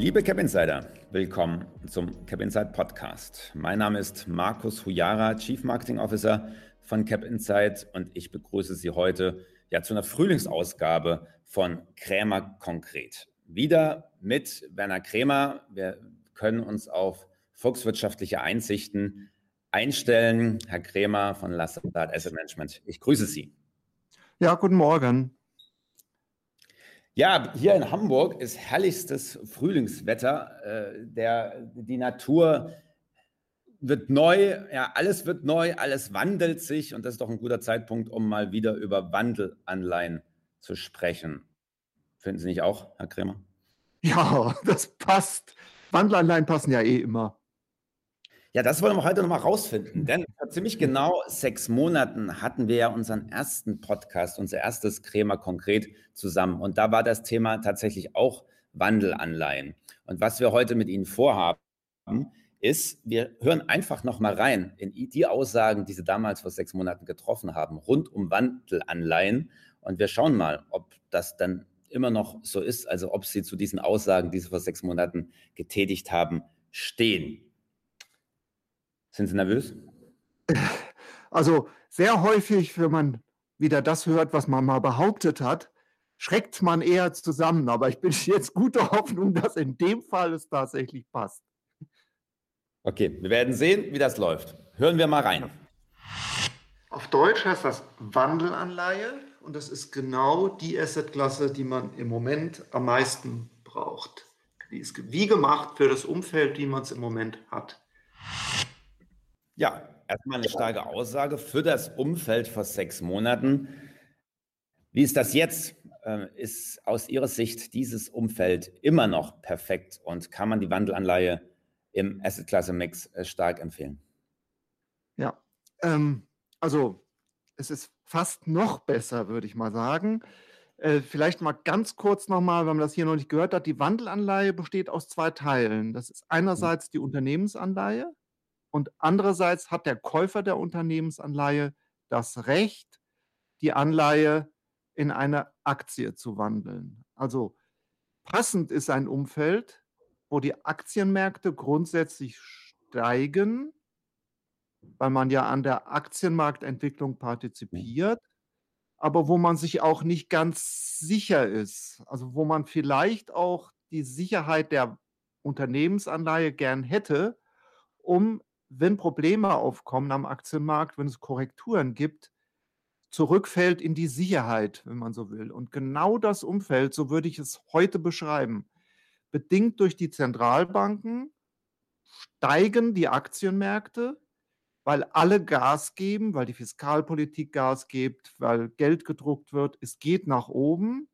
Liebe Cap Insider, willkommen zum Cap Insight Podcast. Mein Name ist Markus Huyara, Chief Marketing Officer von Cap Insight und ich begrüße Sie heute ja zu einer Frühlingsausgabe von Krämer konkret. Wieder mit Werner Krämer. Wir können uns auf volkswirtschaftliche Einsichten einstellen. Herr Krämer von Lassard Asset Management. Ich grüße Sie. Ja, guten Morgen. Ja, hier in Hamburg ist herrlichstes Frühlingswetter. Äh, der, die Natur wird neu, ja, alles wird neu, alles wandelt sich und das ist doch ein guter Zeitpunkt, um mal wieder über Wandelanleihen zu sprechen. Finden Sie nicht auch, Herr Kremer? Ja, das passt. Wandelanleihen passen ja eh immer. Ja, das wollen wir heute nochmal rausfinden, denn vor ziemlich genau sechs Monaten hatten wir ja unseren ersten Podcast, unser erstes Krämer konkret zusammen. Und da war das Thema tatsächlich auch Wandelanleihen. Und was wir heute mit Ihnen vorhaben, ist, wir hören einfach nochmal rein in die Aussagen, die Sie damals vor sechs Monaten getroffen haben, rund um Wandelanleihen. Und wir schauen mal, ob das dann immer noch so ist, also ob Sie zu diesen Aussagen, die Sie vor sechs Monaten getätigt haben, stehen. Sind Sie nervös? Also sehr häufig, wenn man wieder das hört, was man mal behauptet hat, schreckt man eher zusammen. Aber ich bin jetzt guter Hoffnung, dass in dem Fall es tatsächlich passt. Okay, wir werden sehen, wie das läuft. Hören wir mal rein. Auf Deutsch heißt das Wandelanleihe und das ist genau die Assetklasse, die man im Moment am meisten braucht. Die ist wie gemacht für das Umfeld, wie man es im Moment hat. Ja, erstmal eine starke Aussage für das Umfeld vor sechs Monaten. Wie ist das jetzt? Ähm, ist aus Ihrer Sicht dieses Umfeld immer noch perfekt und kann man die Wandelanleihe im Asset-Klasse-Mix äh, stark empfehlen? Ja, ähm, also es ist fast noch besser, würde ich mal sagen. Äh, vielleicht mal ganz kurz nochmal, wenn man das hier noch nicht gehört hat. Die Wandelanleihe besteht aus zwei Teilen. Das ist einerseits die Unternehmensanleihe und andererseits hat der Käufer der Unternehmensanleihe das Recht, die Anleihe in eine Aktie zu wandeln. Also passend ist ein Umfeld, wo die Aktienmärkte grundsätzlich steigen, weil man ja an der Aktienmarktentwicklung partizipiert, aber wo man sich auch nicht ganz sicher ist. Also wo man vielleicht auch die Sicherheit der Unternehmensanleihe gern hätte, um wenn Probleme aufkommen am Aktienmarkt, wenn es Korrekturen gibt, zurückfällt in die Sicherheit, wenn man so will. Und genau das Umfeld, so würde ich es heute beschreiben, bedingt durch die Zentralbanken steigen die Aktienmärkte, weil alle Gas geben, weil die Fiskalpolitik Gas gibt, weil Geld gedruckt wird. Es geht nach oben.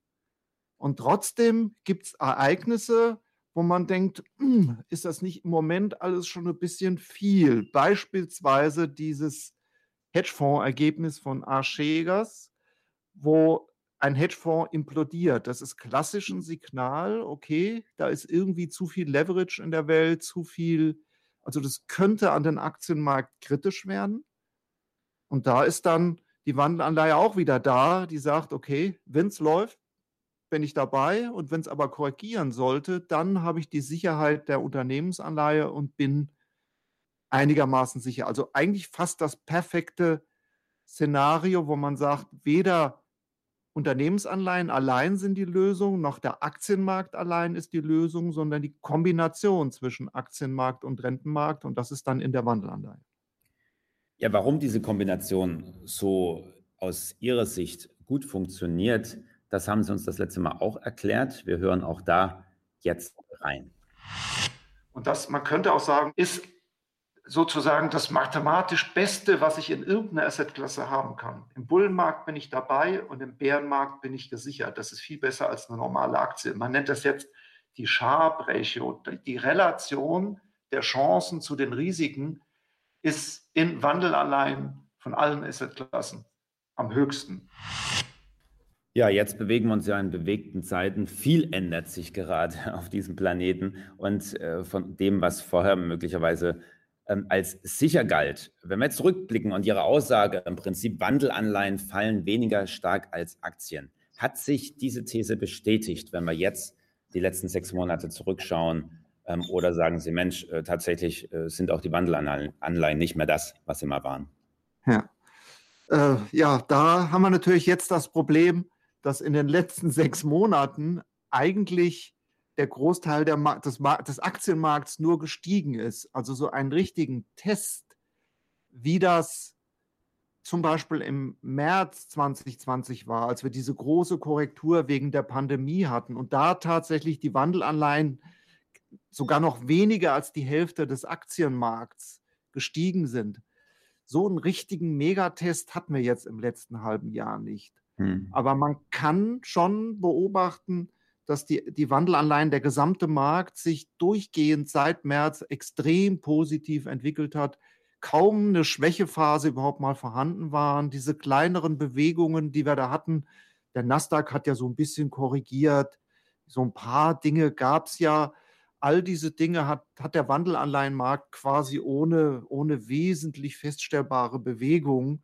Und trotzdem gibt es Ereignisse, wo man denkt, ist das nicht im Moment alles schon ein bisschen viel? Beispielsweise dieses Hedgefonds-Ergebnis von Archegers, wo ein Hedgefonds implodiert. Das ist klassisch ein Signal, okay, da ist irgendwie zu viel Leverage in der Welt, zu viel, also das könnte an den Aktienmarkt kritisch werden. Und da ist dann die Wandelanleihe auch wieder da, die sagt, okay, wenn es läuft, bin ich dabei und wenn es aber korrigieren sollte, dann habe ich die Sicherheit der Unternehmensanleihe und bin einigermaßen sicher. Also eigentlich fast das perfekte Szenario, wo man sagt, weder Unternehmensanleihen allein sind die Lösung, noch der Aktienmarkt allein ist die Lösung, sondern die Kombination zwischen Aktienmarkt und Rentenmarkt und das ist dann in der Wandelanleihe. Ja, warum diese Kombination so aus Ihrer Sicht gut funktioniert, das haben Sie uns das letzte Mal auch erklärt. Wir hören auch da jetzt rein. Und das, man könnte auch sagen, ist sozusagen das mathematisch Beste, was ich in irgendeiner Assetklasse haben kann. Im Bullenmarkt bin ich dabei und im Bärenmarkt bin ich gesichert. Das ist viel besser als eine normale Aktie. Man nennt das jetzt die Sharp-Ratio. Die Relation der Chancen zu den Risiken ist in Wandelanleihen von allen Assetklassen am höchsten. Ja, jetzt bewegen wir uns ja in bewegten Zeiten. Viel ändert sich gerade auf diesem Planeten und äh, von dem, was vorher möglicherweise ähm, als sicher galt. Wenn wir jetzt zurückblicken und Ihre Aussage, im Prinzip Wandelanleihen fallen weniger stark als Aktien, hat sich diese These bestätigt, wenn wir jetzt die letzten sechs Monate zurückschauen? Ähm, oder sagen Sie, Mensch, äh, tatsächlich äh, sind auch die Wandelanleihen nicht mehr das, was sie mal waren? Ja. Äh, ja, da haben wir natürlich jetzt das Problem, dass in den letzten sechs Monaten eigentlich der Großteil der des, des Aktienmarkts nur gestiegen ist. Also so einen richtigen Test, wie das zum Beispiel im März 2020 war, als wir diese große Korrektur wegen der Pandemie hatten und da tatsächlich die Wandelanleihen sogar noch weniger als die Hälfte des Aktienmarkts gestiegen sind. So einen richtigen Megatest hatten wir jetzt im letzten halben Jahr nicht. Hm. Aber man kann schon beobachten, dass die, die Wandelanleihen, der gesamte Markt sich durchgehend seit März extrem positiv entwickelt hat. Kaum eine Schwächephase überhaupt mal vorhanden waren. Diese kleineren Bewegungen, die wir da hatten, der Nasdaq hat ja so ein bisschen korrigiert. So ein paar Dinge gab es ja. All diese Dinge hat, hat der Wandelanleihenmarkt quasi ohne, ohne wesentlich feststellbare Bewegung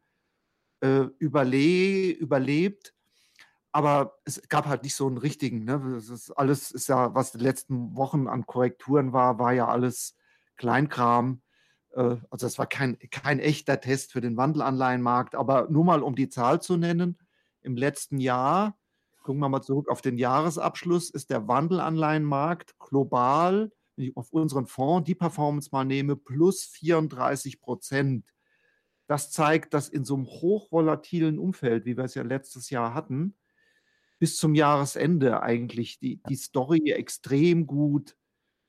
äh, überle überlebt aber es gab halt nicht so einen richtigen. Ne? Das ist alles ist ja, was die letzten Wochen an Korrekturen war, war ja alles Kleinkram. Äh, also es war kein, kein echter Test für den Wandelanleihenmarkt. Aber nur mal um die Zahl zu nennen, im letzten Jahr, gucken wir mal zurück auf den Jahresabschluss, ist der Wandelanleihenmarkt global, wenn ich auf unseren Fonds die Performance mal nehme, plus 34 Prozent. Das zeigt, dass in so einem hochvolatilen Umfeld, wie wir es ja letztes Jahr hatten, bis zum Jahresende eigentlich die, die Story extrem gut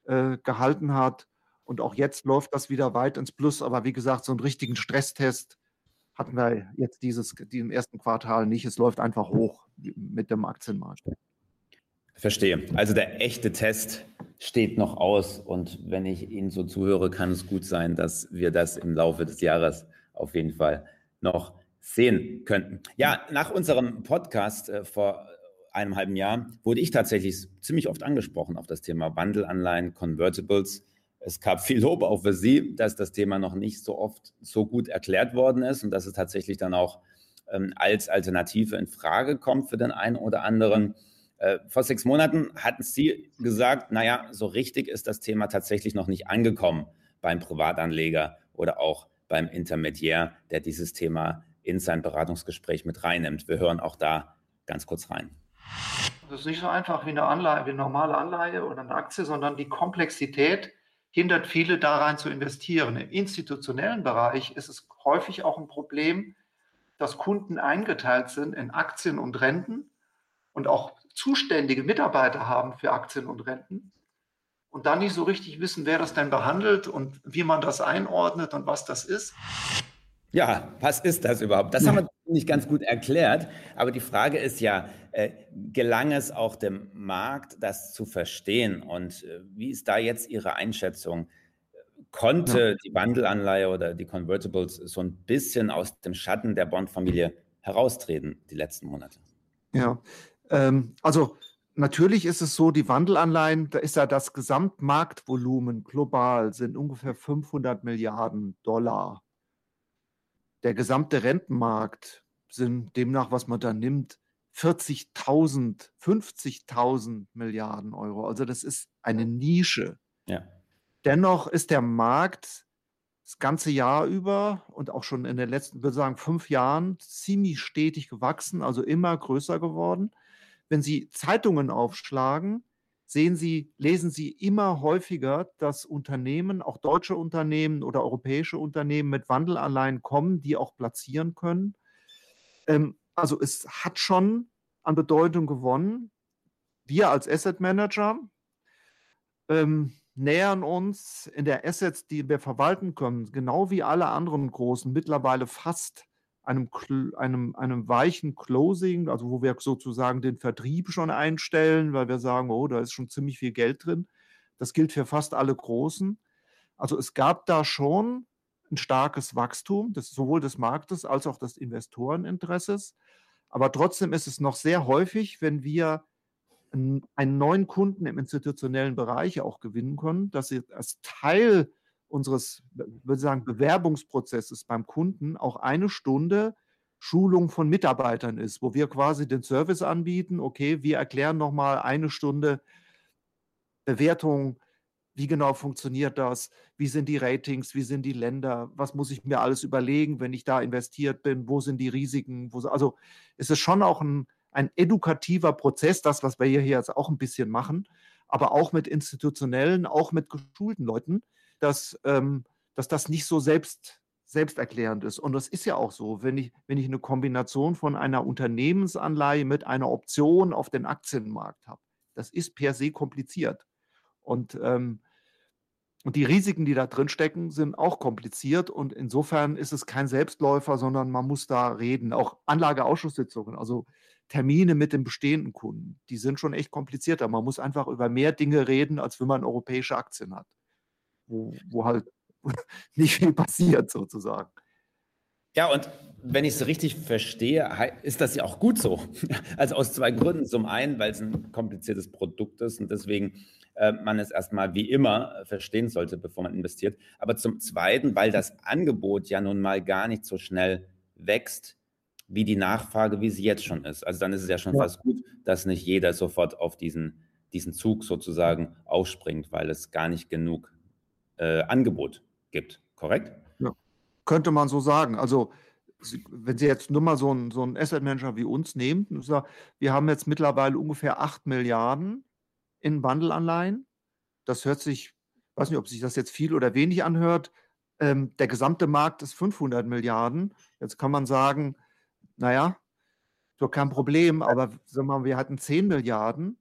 äh, gehalten hat. Und auch jetzt läuft das wieder weit ins Plus. Aber wie gesagt, so einen richtigen Stresstest hatten wir jetzt dieses, diesem ersten Quartal nicht. Es läuft einfach hoch mit dem Aktienmarkt. Verstehe. Also der echte Test steht noch aus. Und wenn ich Ihnen so zuhöre, kann es gut sein, dass wir das im Laufe des Jahres auf jeden Fall noch sehen könnten. Ja, nach unserem Podcast äh, vor einem halben Jahr wurde ich tatsächlich ziemlich oft angesprochen auf das Thema Wandelanleihen, Convertibles. Es gab viel Lob auch für Sie, dass das Thema noch nicht so oft so gut erklärt worden ist und dass es tatsächlich dann auch ähm, als Alternative in Frage kommt für den einen oder anderen. Äh, vor sechs Monaten hatten Sie gesagt, naja, so richtig ist das Thema tatsächlich noch nicht angekommen beim Privatanleger oder auch beim Intermediär, der dieses Thema in sein Beratungsgespräch mit reinnimmt. Wir hören auch da ganz kurz rein. Das ist nicht so einfach wie eine Anleihe, wie eine normale Anleihe oder eine Aktie, sondern die Komplexität hindert viele daran zu investieren. Im institutionellen Bereich ist es häufig auch ein Problem, dass Kunden eingeteilt sind in Aktien und Renten und auch zuständige Mitarbeiter haben für Aktien und Renten und dann nicht so richtig wissen, wer das denn behandelt und wie man das einordnet und was das ist. Ja, was ist das überhaupt? Das haben wir nicht ganz gut erklärt. Aber die Frage ist ja, äh, gelang es auch dem Markt, das zu verstehen? Und äh, wie ist da jetzt Ihre Einschätzung? Konnte ja. die Wandelanleihe oder die Convertibles so ein bisschen aus dem Schatten der Bondfamilie heraustreten die letzten Monate? Ja, ähm, also natürlich ist es so, die Wandelanleihen, da ist ja das Gesamtmarktvolumen global sind ungefähr 500 Milliarden Dollar. Der gesamte Rentenmarkt sind demnach, was man da nimmt, 40.000, 50.000 Milliarden Euro. Also das ist eine Nische. Ja. Dennoch ist der Markt das ganze Jahr über und auch schon in den letzten, würde sagen, fünf Jahren ziemlich stetig gewachsen, also immer größer geworden. Wenn Sie Zeitungen aufschlagen, sehen Sie, lesen Sie immer häufiger, dass Unternehmen, auch deutsche Unternehmen oder europäische Unternehmen mit Wandelanleihen kommen, die auch platzieren können. Ähm, also es hat schon an Bedeutung gewonnen. Wir als Asset Manager ähm, nähern uns in der Assets, die wir verwalten können, genau wie alle anderen großen, mittlerweile fast einem, einem, einem weichen Closing, also wo wir sozusagen den Vertrieb schon einstellen, weil wir sagen, oh, da ist schon ziemlich viel Geld drin. Das gilt für fast alle Großen. Also es gab da schon ein starkes Wachstum, des, sowohl des Marktes als auch des Investoreninteresses. Aber trotzdem ist es noch sehr häufig, wenn wir einen, neuen Kunden im institutionellen Bereich auch gewinnen können, dass sie als Teil unseres, würde sagen, Bewerbungsprozesses beim Kunden auch eine Stunde Schulung von Mitarbeitern ist, wo wir quasi den Service anbieten. Okay, wir erklären nochmal eine Stunde Bewertung, wie genau funktioniert das, wie sind die Ratings, wie sind die Länder, was muss ich mir alles überlegen, wenn ich da investiert bin, wo sind die Risiken, wo, also es ist schon auch ein, ein edukativer Prozess, das, was wir hier jetzt auch ein bisschen machen, aber auch mit institutionellen, auch mit geschulten Leuten, dass, ähm, dass das nicht so selbst, selbsterklärend ist. Und das ist ja auch so, wenn ich, wenn ich eine Kombination von einer Unternehmensanleihe mit einer Option auf den Aktienmarkt habe. Das ist per se kompliziert. Und, ähm, und die Risiken, die da drin stecken, sind auch kompliziert. Und insofern ist es kein Selbstläufer, sondern man muss da reden. Auch Anlageausschusssitzungen, also Termine mit den bestehenden Kunden, die sind schon echt komplizierter. Man muss einfach über mehr Dinge reden, als wenn man europäische Aktien hat, wo, wo halt nicht viel passiert sozusagen. Ja, und wenn ich es richtig verstehe, ist das ja auch gut so. Also aus zwei Gründen. Zum einen, weil es ein kompliziertes Produkt ist und deswegen äh, man es erstmal wie immer verstehen sollte, bevor man investiert. Aber zum zweiten, weil das Angebot ja nun mal gar nicht so schnell wächst, wie die Nachfrage, wie sie jetzt schon ist. Also dann ist es ja schon ja. fast gut, dass nicht jeder sofort auf diesen, diesen Zug sozusagen aufspringt, weil es gar nicht genug äh, Angebot gibt. Korrekt? Ja, könnte man so sagen. Also wenn Sie jetzt nur mal so einen, so einen Asset Manager wie uns nehmen, wir haben jetzt mittlerweile ungefähr 8 Milliarden in Wandelanleihen. Das hört sich, ich weiß nicht, ob sich das jetzt viel oder wenig anhört. Ähm, der gesamte Markt ist 500 Milliarden. Jetzt kann man sagen, naja, doch kein Problem, aber sagen wir, mal, wir hatten 10 Milliarden,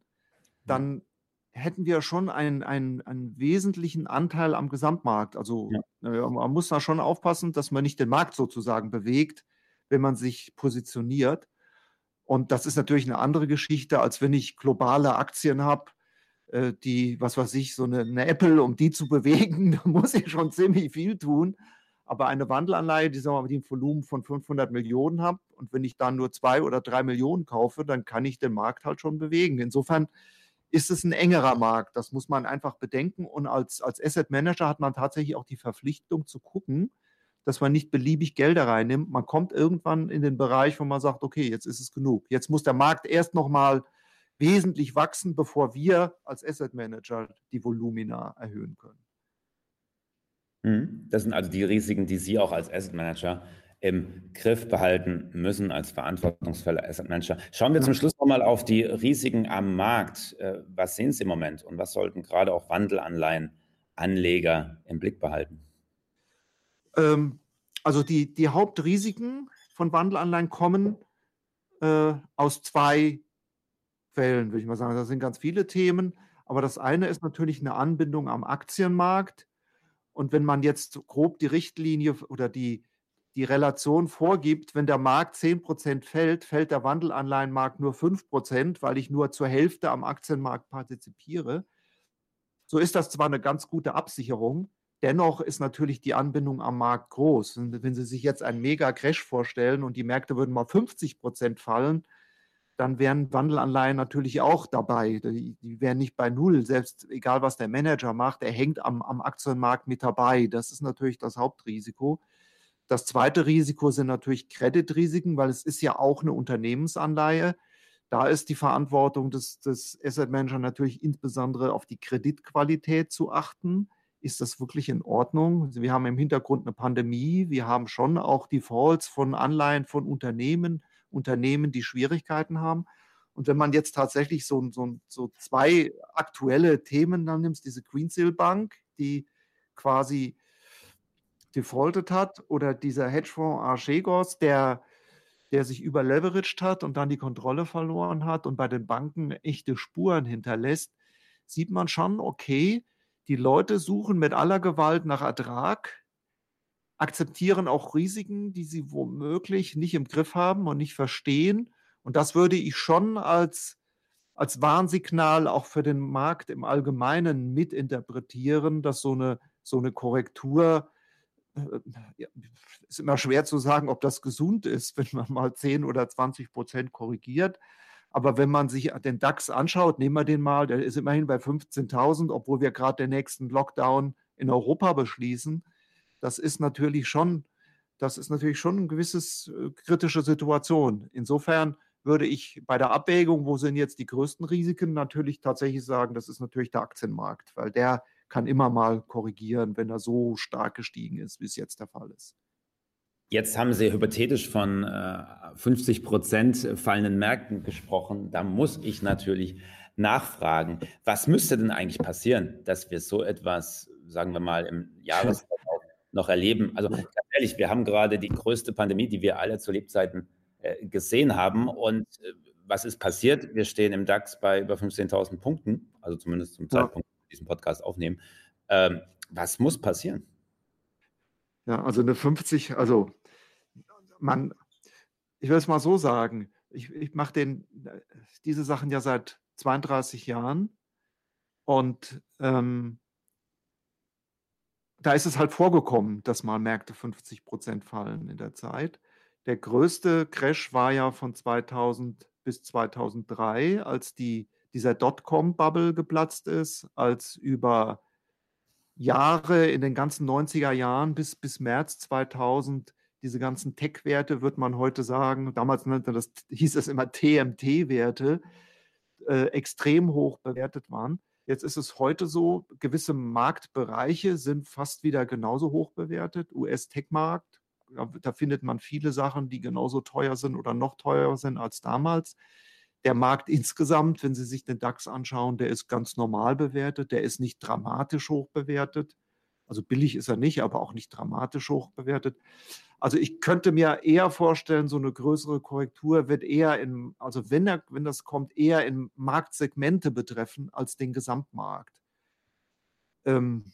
dann hätten wir schon einen, einen, einen wesentlichen Anteil am Gesamtmarkt. Also ja. man muss da schon aufpassen, dass man nicht den Markt sozusagen bewegt, wenn man sich positioniert. Und das ist natürlich eine andere Geschichte, als wenn ich globale Aktien habe, äh, die, was weiß ich, so eine, eine Apple, um die zu bewegen, da muss ich schon ziemlich viel tun. Aber eine Wandelanleihe, die, sagen wir mal, die ein Volumen von 500 Millionen hat und wenn ich dann nur zwei oder drei Millionen kaufe, dann kann ich den Markt halt schon bewegen. Insofern ist es ein engerer Markt. Das muss man einfach bedenken. Und als, als Asset Manager hat man tatsächlich auch die Verpflichtung zu gucken, dass man nicht beliebig Gelder reinnimmt. Man kommt irgendwann in den Bereich, wo man sagt, okay, jetzt ist es genug. Jetzt muss der Markt erst nochmal wesentlich wachsen, bevor wir als Asset Manager die Volumina erhöhen können. Mhm. Das sind also die Risiken, die Sie auch als Asset Manager im Griff behalten müssen, als verantwortungsvoller Asset Manager. Schauen wir zum Schluss nochmal auf die Risiken am Markt. Äh, was sehen Sie im Moment und was sollten gerade auch Wandelanleihen-Anleger im Blick behalten? Ähm, also die, die Hauptrisiken von Wandelanleihen kommen äh, aus zwei Quellen, würde ich mal sagen. Das sind ganz viele Themen. Aber das eine ist natürlich eine Anbindung am Aktienmarkt und wenn man jetzt grob die Richtlinie oder die, die Relation vorgibt, wenn der Markt 10% fällt, fällt der Wandelanleihenmarkt nur 5%, weil ich nur zur Hälfte am Aktienmarkt partizipiere. So ist das zwar eine ganz gute Absicherung, dennoch ist natürlich die Anbindung am Markt groß. wenn Sie sich jetzt einen Mega-Crash vorstellen und die Märkte würden mal 50% fallen, dann wären Wandelanleihen natürlich auch dabei. Die, die, wären nicht bei Null, selbst egal was der Manager macht, er hängt am, am Aktienmarkt mit dabei. Das ist natürlich das Hauptrisiko. Das zweite Risiko sind natürlich Kreditrisiken, weil es ist ja auch eine Unternehmensanleihe. Da ist die Verantwortung des, des Asset Manager natürlich insbesondere auf die Kreditqualität zu achten. Ist das wirklich in Ordnung? Wir haben im Hintergrund eine Pandemie. Wir haben schon auch Defaults von Anleihen von Unternehmen Unternehmen, die Schwierigkeiten haben. Und wenn man jetzt tatsächlich so, so, so zwei aktuelle Themen dann nimmt, diese Greensill Bank, die quasi defaultet hat, oder dieser Hedgefonds Archegos, der, der sich überleveraged hat und dann die Kontrolle verloren hat und bei den Banken echte Spuren hinterlässt, sieht man schon, okay, die Leute suchen mit aller Gewalt nach Ertrag, akzeptieren auch Risiken, die sie womöglich nicht im Griff haben und nicht verstehen. Und das würde ich schon als, als Warnsignal auch für den Markt im Allgemeinen mitinterpretieren, dass so eine, so eine Korrektur, äh, ist immer schwer zu sagen, ob das gesund ist, wenn man mal 10 oder 20 Prozent korrigiert. Aber wenn man sich den DAX anschaut, nehmen wir den mal, der ist immerhin bei 15.000, obwohl wir gerade den nächsten Lockdown in Europa beschließen das ist natürlich schon, das ist natürlich schon eine gewisse äh, kritische Situation. Insofern würde ich bei der Abwägung, wo sind jetzt die größten Risiken, natürlich tatsächlich sagen, das ist natürlich der Aktienmarkt, weil der kann immer mal korrigieren, wenn er so stark gestiegen ist, wie es jetzt der Fall ist. Jetzt haben Sie hypothetisch von äh, 50 Prozent fallenden Märkten gesprochen. Da muss ich natürlich nachfragen, was müsste denn eigentlich passieren, dass wir so etwas, sagen wir mal, im Jahresverlauf noch erleben? Also ganz ehrlich, wir haben gerade die größte Pandemie, die wir alle zu Lebzeiten äh, gesehen haben. Und äh, was ist passiert? Wir stehen im DAX bei über 15.000 Punkten, also zumindest zum Zeitpunkt, diesen Podcast aufnehmen. Ähm, was muss passieren? Ja, also eine 50, also man, ich will es mal so sagen, ich, ich mache diese Sachen ja seit 32 Jahren und ähm, da ist es halt vorgekommen, dass mal Märkte 50 Prozent fallen in der Zeit. Der größte Crash war ja von 2000 bis 2003, als die, dieser Dotcom-Bubble geplatzt ist, als über Jahre in den ganzen 90er Jahren bis, bis März 2000 diese ganzen Tech-Werte, wird man heute sagen, damals nannte das, hieß es immer TMT-Werte, äh, extrem hoch bewertet waren. Jetzt ist es heute so, gewisse Marktbereiche sind fast wieder genauso hoch bewertet. US-Tech-Markt, da findet man viele Sachen, die genauso teuer sind oder noch teurer sind als damals. Der Markt insgesamt, wenn Sie sich den DAX anschauen, der ist ganz normal bewertet, der ist nicht dramatisch hoch bewertet. Also billig ist er nicht, aber auch nicht dramatisch hoch bewertet. Also ich könnte mir eher vorstellen, so eine größere Korrektur wird eher in, also wenn, er, wenn das kommt, eher in Marktsegmente betreffen als den Gesamtmarkt. Ähm,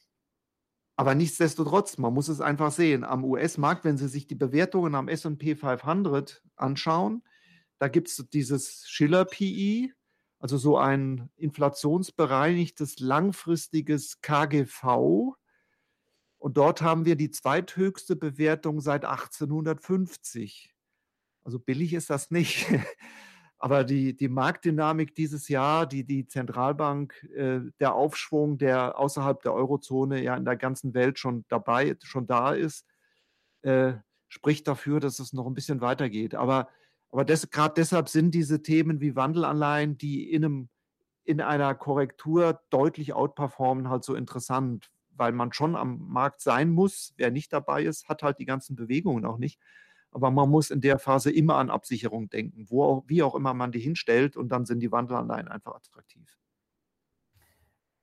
aber nichtsdestotrotz, man muss es einfach sehen. Am US-Markt, wenn Sie sich die Bewertungen am SP 500 anschauen, da gibt es dieses Schiller-PI, also so ein inflationsbereinigtes langfristiges KGV. Und dort haben wir die zweithöchste Bewertung seit 1850. Also billig ist das nicht. Aber die, die Marktdynamik dieses Jahr, die die Zentralbank, äh, der Aufschwung, der außerhalb der Eurozone ja in der ganzen Welt schon dabei, schon da ist, äh, spricht dafür, dass es noch ein bisschen weitergeht. Aber, aber gerade deshalb sind diese Themen wie Wandelanleihen, die in, einem, in einer Korrektur deutlich outperformen, halt so interessant, weil man schon am Markt sein muss. Wer nicht dabei ist, hat halt die ganzen Bewegungen auch nicht. Aber man muss in der Phase immer an Absicherung denken, wo auch, wie auch immer man die hinstellt und dann sind die Wandelanleihen einfach attraktiv.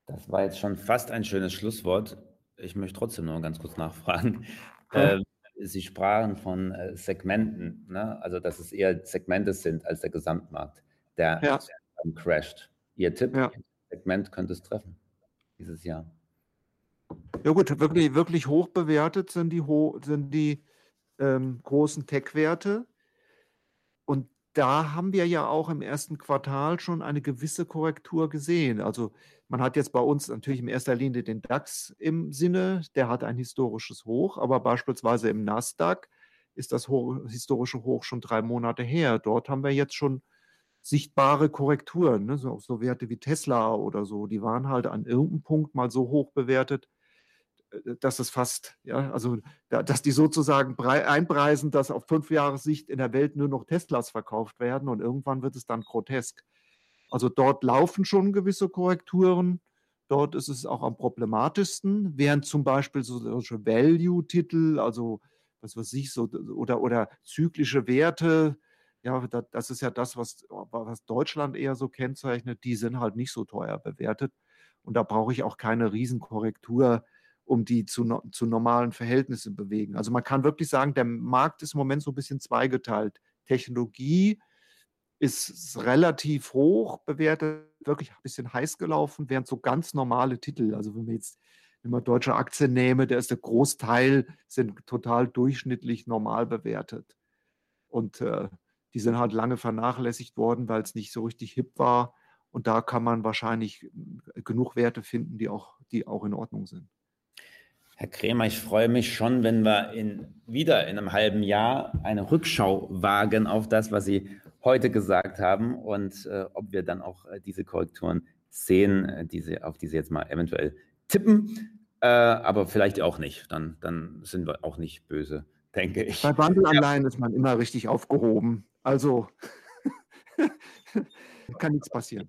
Das war jetzt schon fast ein schönes Schlusswort. Ich möchte trotzdem noch ganz kurz nachfragen. Ja. Sie sprachen von äh, Segmenten, ne? also dass es eher Segmente sind als der Gesamtmarkt, der, ja. der crasht. Ihr Tipp, ja. Segment könnte es treffen dieses Jahr. Ja gut, wirklich, wirklich hoch bewertet sind die, sind die ähm, großen Tech-Werte. Und da haben wir ja auch im ersten Quartal schon eine gewisse Korrektur gesehen. Also man hat jetzt bei uns natürlich in erster Linie den DAX im Sinne, der hat ein historisches Hoch, aber beispielsweise im Nasdaq ist das historische Hoch schon drei Monate her. Dort haben wir jetzt schon sichtbare Korrekturen, ne? so, so Werte wie Tesla oder so, die waren halt an irgendeinem Punkt mal so hoch bewertet, dass es fast, ja, also dass die sozusagen einpreisen, dass auf fünf Jahre Sicht in der Welt nur noch Teslas verkauft werden und irgendwann wird es dann grotesk. Also dort laufen schon gewisse Korrekturen. Dort ist es auch am problematischsten, während zum Beispiel solche Value-Titel, also was weiß ich, so, oder, oder zyklische Werte, ja, das ist ja das, was, was Deutschland eher so kennzeichnet, die sind halt nicht so teuer bewertet. Und da brauche ich auch keine Riesenkorrektur um die zu, zu normalen Verhältnissen bewegen. Also man kann wirklich sagen, der Markt ist im Moment so ein bisschen zweigeteilt. Technologie ist relativ hoch bewertet, wirklich ein bisschen heiß gelaufen, während so ganz normale Titel, also wenn man jetzt man deutsche Aktien nehme, der ist der Großteil sind total durchschnittlich normal bewertet. Und äh, die sind halt lange vernachlässigt worden, weil es nicht so richtig hip war. Und da kann man wahrscheinlich äh, genug Werte finden, die auch, die auch in Ordnung sind. Herr Krämer, ich freue mich schon, wenn wir in, wieder in einem halben Jahr eine Rückschau wagen auf das, was Sie heute gesagt haben und äh, ob wir dann auch äh, diese Korrekturen sehen, äh, die Sie, auf die Sie jetzt mal eventuell tippen, äh, aber vielleicht auch nicht. Dann, dann sind wir auch nicht böse, denke ich. Bei Wandelanleihen ja. ist man immer richtig aufgehoben. Also kann nichts passieren.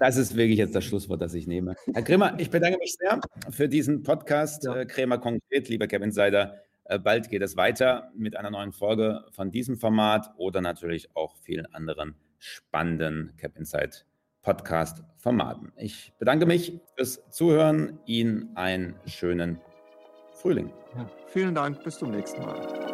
Das ist wirklich jetzt das Schlusswort, das ich nehme. Herr Grimmer, ich bedanke mich sehr für diesen Podcast. Ja. Äh, Krämer konkret, lieber Cap Insider. Äh, bald geht es weiter mit einer neuen Folge von diesem Format oder natürlich auch vielen anderen spannenden Cap Insight Podcast-Formaten. Ich bedanke mich fürs Zuhören. Ihnen einen schönen Frühling. Ja, vielen Dank. Bis zum nächsten Mal.